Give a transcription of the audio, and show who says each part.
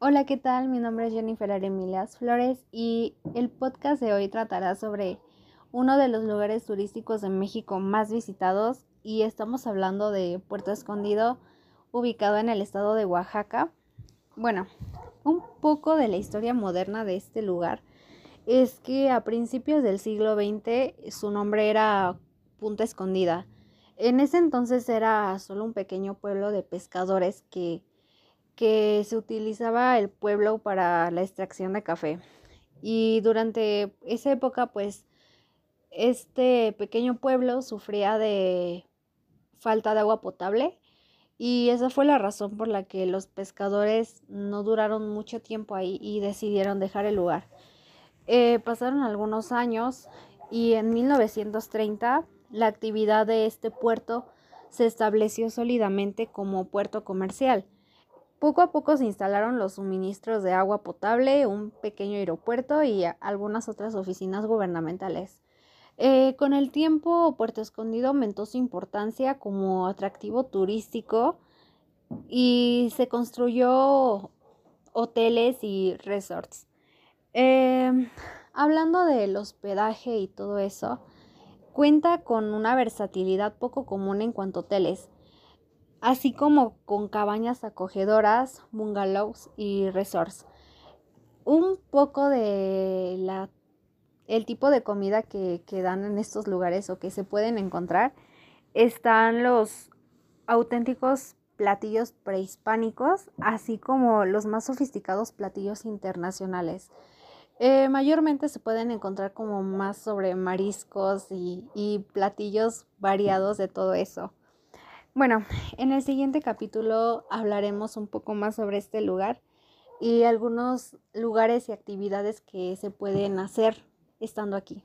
Speaker 1: Hola, ¿qué tal? Mi nombre es Jennifer Aremilias Flores y el podcast de hoy tratará sobre uno de los lugares turísticos de México más visitados y estamos hablando de Puerto Escondido, ubicado en el estado de Oaxaca. Bueno, un poco de la historia moderna de este lugar es que a principios del siglo XX su nombre era Punta Escondida. En ese entonces era solo un pequeño pueblo de pescadores que que se utilizaba el pueblo para la extracción de café. Y durante esa época, pues, este pequeño pueblo sufría de falta de agua potable y esa fue la razón por la que los pescadores no duraron mucho tiempo ahí y decidieron dejar el lugar. Eh, pasaron algunos años y en 1930 la actividad de este puerto se estableció sólidamente como puerto comercial poco a poco se instalaron los suministros de agua potable, un pequeño aeropuerto y algunas otras oficinas gubernamentales. Eh, con el tiempo, Puerto Escondido aumentó su importancia como atractivo turístico y se construyó hoteles y resorts. Em, hablando del hospedaje y todo eso, cuenta con una versatilidad poco común en cuanto a hoteles así como con cabañas acogedoras, bungalows y resorts. Un poco de la el tipo de comida que, que, dan en estos lugares o que se pueden encontrar están los auténticos platillos prehispánicos, así como los más sofisticados platillos internacionales. Eh, mayormente se pueden encontrar como más sobre mariscos y, y platillos variados de todo eso. Bueno, en el siguiente capítulo hablaremos un poco más sobre este lugar y algunos lugares y actividades que se pueden hacer estando aquí.